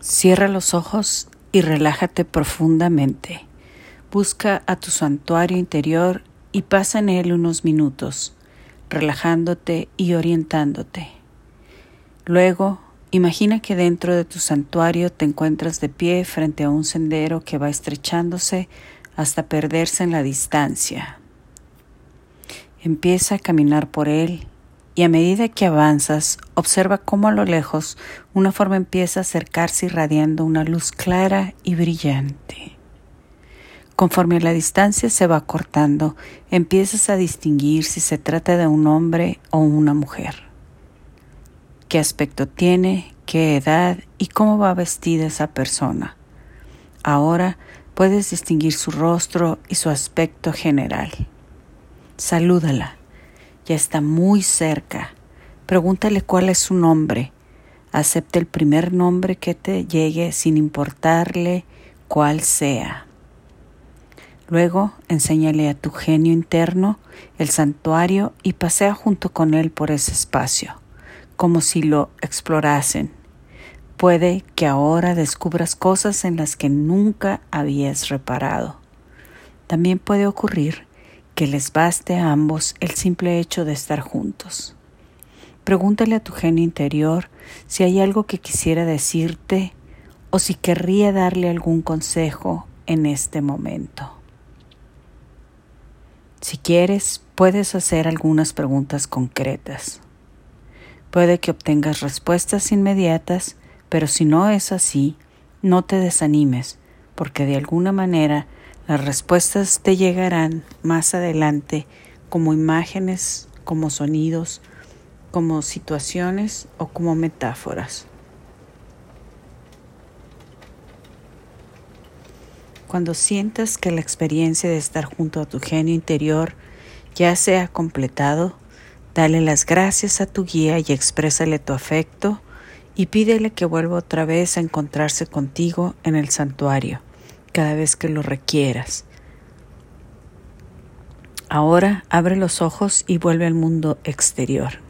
Cierra los ojos y relájate profundamente. Busca a tu santuario interior y pasa en él unos minutos, relajándote y orientándote. Luego, imagina que dentro de tu santuario te encuentras de pie frente a un sendero que va estrechándose hasta perderse en la distancia. Empieza a caminar por él y a medida que avanzas, observa cómo a lo lejos una forma empieza a acercarse irradiando una luz clara y brillante. Conforme la distancia se va cortando, empiezas a distinguir si se trata de un hombre o una mujer. ¿Qué aspecto tiene? ¿Qué edad? ¿Y cómo va vestida esa persona? Ahora puedes distinguir su rostro y su aspecto general. Salúdala ya está muy cerca. Pregúntale cuál es su nombre. Acepte el primer nombre que te llegue sin importarle cuál sea. Luego enséñale a tu genio interno el santuario y pasea junto con él por ese espacio, como si lo explorasen. Puede que ahora descubras cosas en las que nunca habías reparado. También puede ocurrir que les baste a ambos el simple hecho de estar juntos. Pregúntale a tu genio interior si hay algo que quisiera decirte o si querría darle algún consejo en este momento. Si quieres, puedes hacer algunas preguntas concretas. Puede que obtengas respuestas inmediatas, pero si no es así, no te desanimes, porque de alguna manera las respuestas te llegarán más adelante como imágenes, como sonidos, como situaciones o como metáforas. Cuando sientas que la experiencia de estar junto a tu genio interior ya se ha completado, dale las gracias a tu guía y exprésale tu afecto y pídele que vuelva otra vez a encontrarse contigo en el santuario cada vez que lo requieras. Ahora abre los ojos y vuelve al mundo exterior.